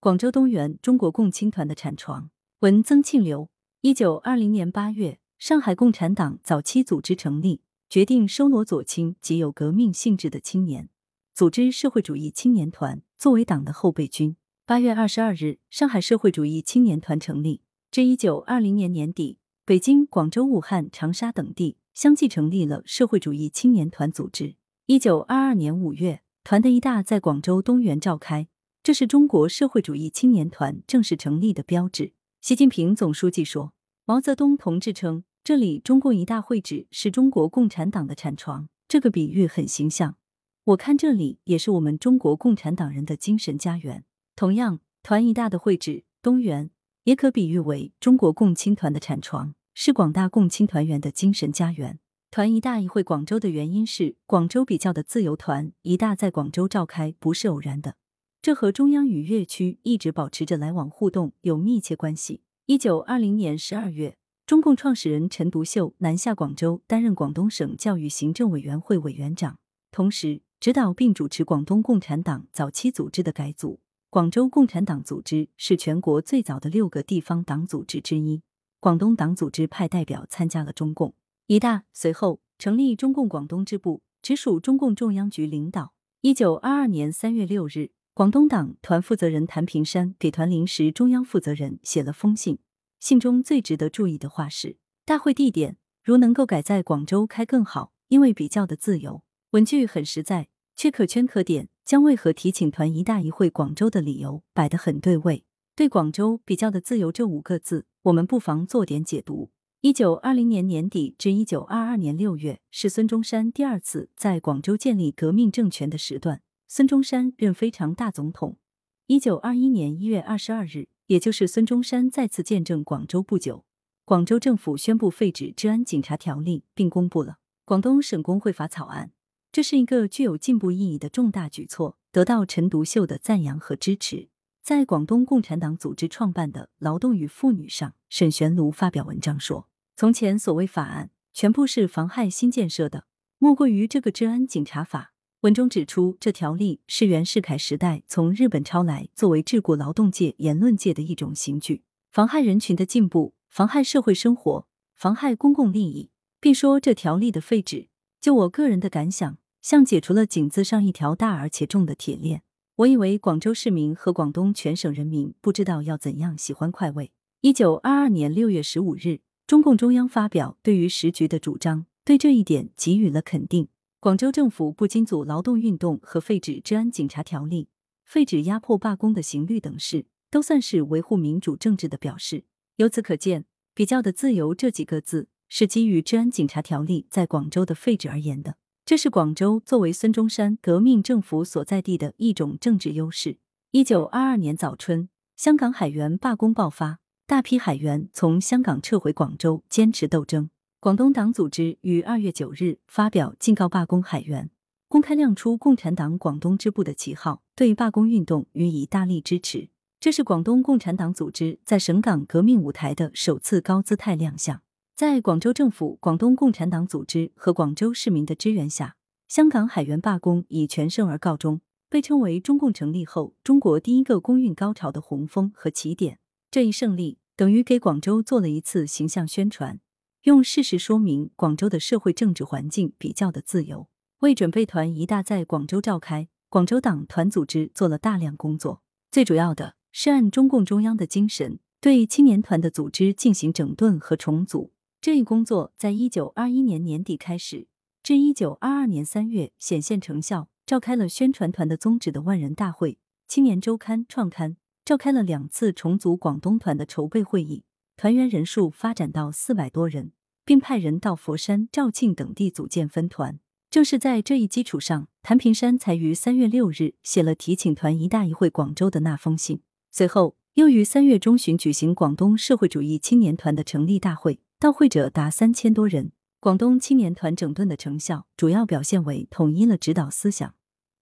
广州东源中国共青团的产床。文曾庆流，一九二零年八月，上海共产党早期组织成立，决定收罗左倾及有革命性质的青年，组织社会主义青年团作为党的后备军。八月二十二日，上海社会主义青年团成立。至一九二零年年底，北京、广州、武汉、长沙等地相继成立了社会主义青年团组织。一九二二年五月，团的一大在广州东园召开，这是中国社会主义青年团正式成立的标志。习近平总书记说：“毛泽东同志称，这里中共一大会址是中国共产党的产床，这个比喻很形象。我看这里也是我们中国共产党人的精神家园。同样，团一大的会址东园也可比喻为中国共青团的产床，是广大共青团员的精神家园。团一大一会广州的原因是广州比较的自由，团一大在广州召开不是偶然的。”这和中央与粤区一直保持着来往互动有密切关系。一九二零年十二月，中共创始人陈独秀南下广州，担任广东省教育行政委员会委员长，同时指导并主持广东共产党早期组织的改组。广州共产党组织是全国最早的六个地方党组织之一。广东党组织派代表参加了中共一大，随后成立中共广东支部，直属中共中央局领导。一九二二年三月六日。广东党团负责人谭平山给团临时中央负责人写了封信，信中最值得注意的话是：大会地点如能够改在广州开更好，因为比较的自由。文句很实在，却可圈可点，将为何提请团一大一会广州的理由摆得很对位。对广州比较的自由这五个字，我们不妨做点解读。一九二零年年底至一九二二年六月，是孙中山第二次在广州建立革命政权的时段。孙中山任非常大总统。一九二一年一月二十二日，也就是孙中山再次见证广州不久，广州政府宣布废止《治安警察条例》，并公布了《广东省工会法》草案。这是一个具有进步意义的重大举措，得到陈独秀的赞扬和支持。在广东共产党组织创办的《劳动与妇女》上，沈玄庐发表文章说：“从前所谓法案，全部是妨害新建设的，莫过于这个治安警察法。”文中指出，这条例是袁世凯时代从日本抄来，作为桎梏劳动界、言论界的一种刑具，妨害人群的进步，妨害社会生活，妨害公共利益，并说这条例的废止，就我个人的感想，像解除了井字上一条大而且重的铁链。我以为广州市民和广东全省人民不知道要怎样喜欢快慰。一九二二年六月十五日，中共中央发表对于时局的主张，对这一点给予了肯定。广州政府不禁阻劳动运动和废止治安警察条例、废止压迫罢工的刑律等事，都算是维护民主政治的表示。由此可见，比较的自由这几个字是基于治安警察条例在广州的废止而言的。这是广州作为孙中山革命政府所在地的一种政治优势。一九二二年早春，香港海员罢工爆发，大批海员从香港撤回广州，坚持斗争。广东党组织于二月九日发表警告罢工海员，公开亮出共产党广东支部的旗号，对罢工运动予以大力支持。这是广东共产党组织在省港革命舞台的首次高姿态亮相。在广州政府、广东共产党组织和广州市民的支援下，香港海员罢工以全胜而告终，被称为中共成立后中国第一个工运高潮的洪峰和起点。这一胜利等于给广州做了一次形象宣传。用事实说明广州的社会政治环境比较的自由。为准备团一大在广州召开，广州党团组织做了大量工作。最主要的是按中共中央的精神，对青年团的组织进行整顿和重组。这一工作在一九二一年年底开始，至一九二二年三月显现成效。召开了宣传团的宗旨的万人大会，青年周刊创刊，召开了两次重组广东团的筹备会议，团员人数发展到四百多人。并派人到佛山、肇庆等地组建分团。正是在这一基础上，谭平山才于三月六日写了提请团一大一会广州的那封信。随后，又于三月中旬举行广东社会主义青年团的成立大会，到会者达三千多人。广东青年团整顿的成效，主要表现为统一了指导思想，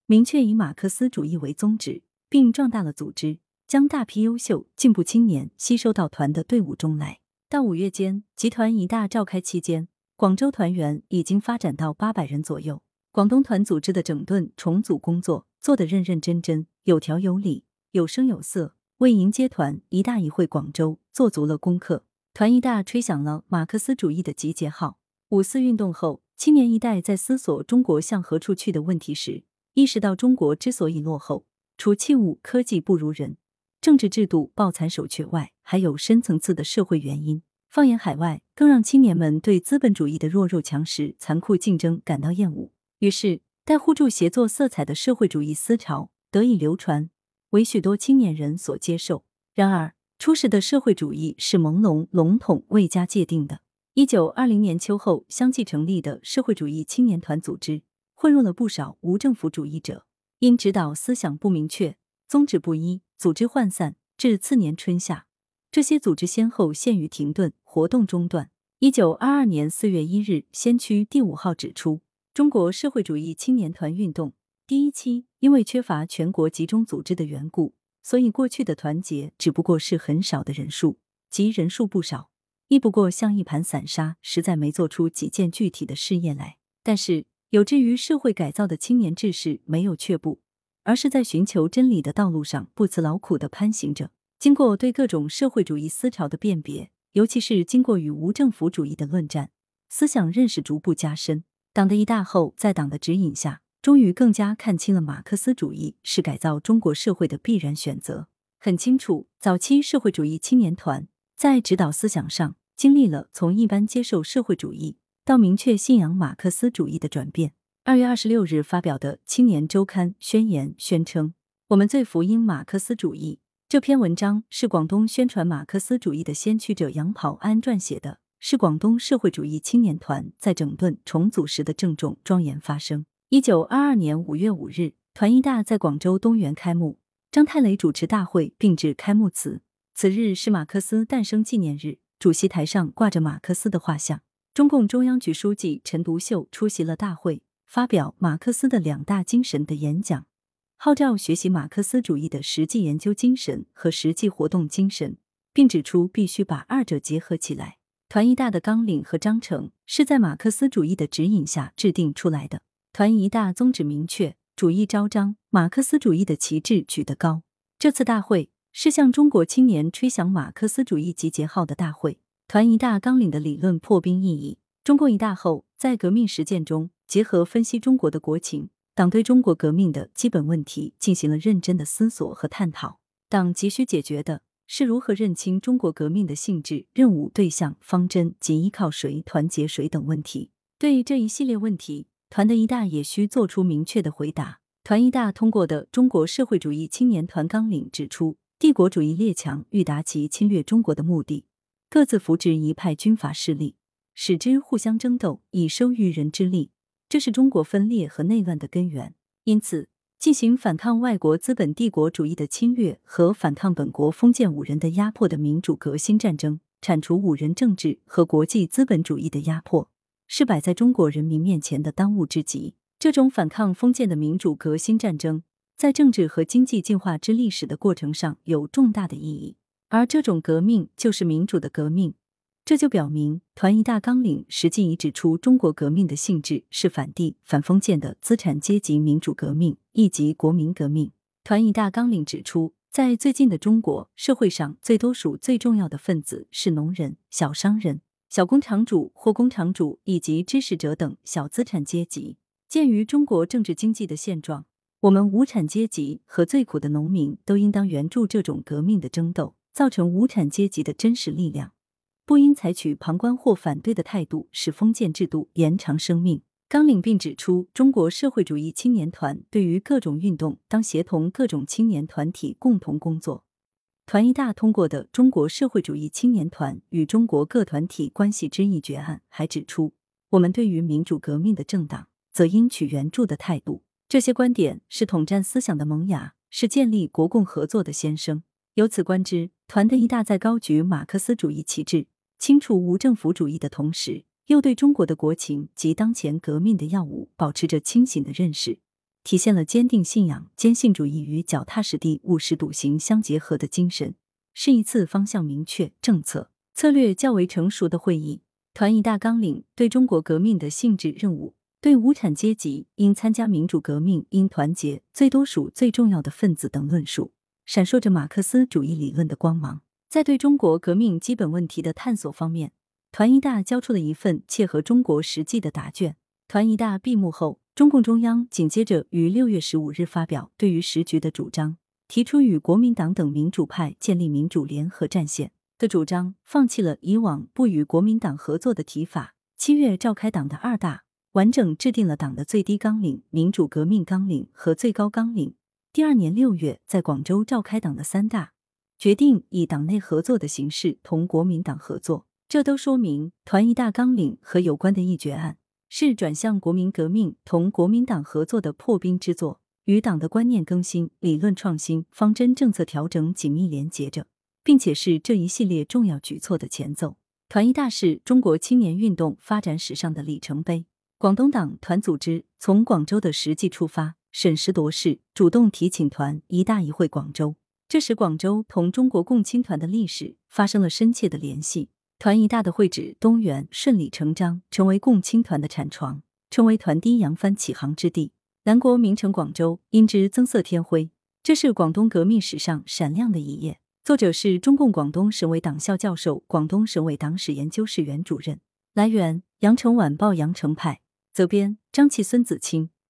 明确以马克思主义为宗旨，并壮大了组织，将大批优秀进步青年吸收到团的队伍中来。到五月间，集团一大召开期间，广州团员已经发展到八百人左右。广东团组织的整顿重组工作做得认认真真、有条有理、有声有色，为迎接团一大一会广州做足了功课。团一大吹响了马克思主义的集结号。五四运动后，青年一代在思索中国向何处去的问题时，意识到中国之所以落后，除器物科技不如人、政治制度抱残守缺外，还有深层次的社会原因。放眼海外，更让青年们对资本主义的弱肉强食、残酷竞争感到厌恶。于是，带互助协作色彩的社会主义思潮得以流传，为许多青年人所接受。然而，初始的社会主义是朦胧、笼统、未加界定的。一九二零年秋后相继成立的社会主义青年团组织，混入了不少无政府主义者。因指导思想不明确、宗旨不一，组织涣散，至次年春夏，这些组织先后陷于停顿，活动中断。一九二二年四月一日，先驱第五号指出，中国社会主义青年团运动第一期因为缺乏全国集中组织的缘故。所以，过去的团结只不过是很少的人数，即人数不少，亦不过像一盘散沙，实在没做出几件具体的事业来。但是，有志于社会改造的青年志士没有却步，而是在寻求真理的道路上不辞劳苦的攀行着。经过对各种社会主义思潮的辨别，尤其是经过与无政府主义的论战，思想认识逐步加深。党的一大后，在党的指引下。终于更加看清了马克思主义是改造中国社会的必然选择。很清楚，早期社会主义青年团在指导思想上经历了从一般接受社会主义到明确信仰马克思主义的转变。二月二十六日发表的《青年周刊》宣言宣称：“我们最福音马克思主义。”这篇文章是广东宣传马克思主义的先驱者杨跑安撰写的，是广东社会主义青年团在整顿重组时的郑重庄严发声。一九二二年五月五日，团一大在广州东园开幕，张太雷主持大会并致开幕词。此日是马克思诞生纪念日，主席台上挂着马克思的画像。中共中央局书记陈独秀出席了大会，发表马克思的两大精神的演讲，号召学习马克思主义的实际研究精神和实际活动精神，并指出必须把二者结合起来。团一大的纲领和章程是在马克思主义的指引下制定出来的。团一大宗旨明确，主义昭彰，马克思主义的旗帜举得高。这次大会是向中国青年吹响马克思主义集结号的大会。团一大纲领的理论破冰意义，中共一大后，在革命实践中，结合分析中国的国情，党对中国革命的基本问题进行了认真的思索和探讨。党急需解决的是如何认清中国革命的性质、任务、对象、方针及依靠谁、团结谁等问题。对这一系列问题。团的一大也需做出明确的回答。团一大通过的《中国社会主义青年团纲领》指出，帝国主义列强欲达其侵略中国的目的，各自扶植一派军阀势力，使之互相争斗，以收渔人之利，这是中国分裂和内乱的根源。因此，进行反抗外国资本帝国主义的侵略和反抗本国封建五人的压迫的民主革新战争，铲除五人政治和国际资本主义的压迫。是摆在中国人民面前的当务之急。这种反抗封建的民主革新战争，在政治和经济进化之历史的过程上有重大的意义。而这种革命就是民主的革命。这就表明，团一大纲领实际已指出，中国革命的性质是反帝、反封建的资产阶级民主革命，以及国民革命。团一大纲领指出，在最近的中国社会上，最多数最重要的分子是农人、小商人。小工厂主、或工厂主以及知识者等小资产阶级。鉴于中国政治经济的现状，我们无产阶级和最苦的农民都应当援助这种革命的争斗，造成无产阶级的真实力量，不应采取旁观或反对的态度，使封建制度延长生命。纲领并指出，中国社会主义青年团对于各种运动，当协同各种青年团体共同工作。团一大通过的《中国社会主义青年团与中国各团体关系之议决案》还指出，我们对于民主革命的政党，则应取援助的态度。这些观点是统战思想的萌芽，是建立国共合作的先声。由此观之，团的一大在高举马克思主义旗帜、清除无政府主义的同时，又对中国的国情及当前革命的要务保持着清醒的认识。体现了坚定信仰、坚信主义与脚踏实地、务实笃行相结合的精神，是一次方向明确、政策策略较为成熟的会议。团一大纲领对中国革命的性质、任务，对无产阶级应参加民主革命、应团结最多数最重要的分子等论述，闪烁着马克思主义理论的光芒。在对中国革命基本问题的探索方面，团一大交出了一份切合中国实际的答卷。团一大闭幕后，中共中央紧接着于六月十五日发表对于时局的主张，提出与国民党等民主派建立民主联合战线的主张，放弃了以往不与国民党合作的提法。七月召开党的二大，完整制定了党的最低纲领、民主革命纲领和最高纲领。第二年六月，在广州召开党的三大，决定以党内合作的形式同国民党合作。这都说明团一大纲领和有关的议决案是转向国民革命同国民党合作的破冰之作，与党的观念更新、理论创新、方针政策调整紧密连结着，并且是这一系列重要举措的前奏。团一大是中国青年运动发展史上的里程碑。广东党团组织从广州的实际出发。审时度势，主动提请团一大一会广州，这使广州同中国共青团的历史发生了深切的联系。团一大的会址东园顺理成章成为共青团的产床，成为团第一扬帆起航之地。南国名城广州因之增色添辉，这是广东革命史上闪亮的一页。作者是中共广东省委党校教授、广东省委党史研究室原主任。来源：羊城晚报羊城派，责编：张琪、孙子清。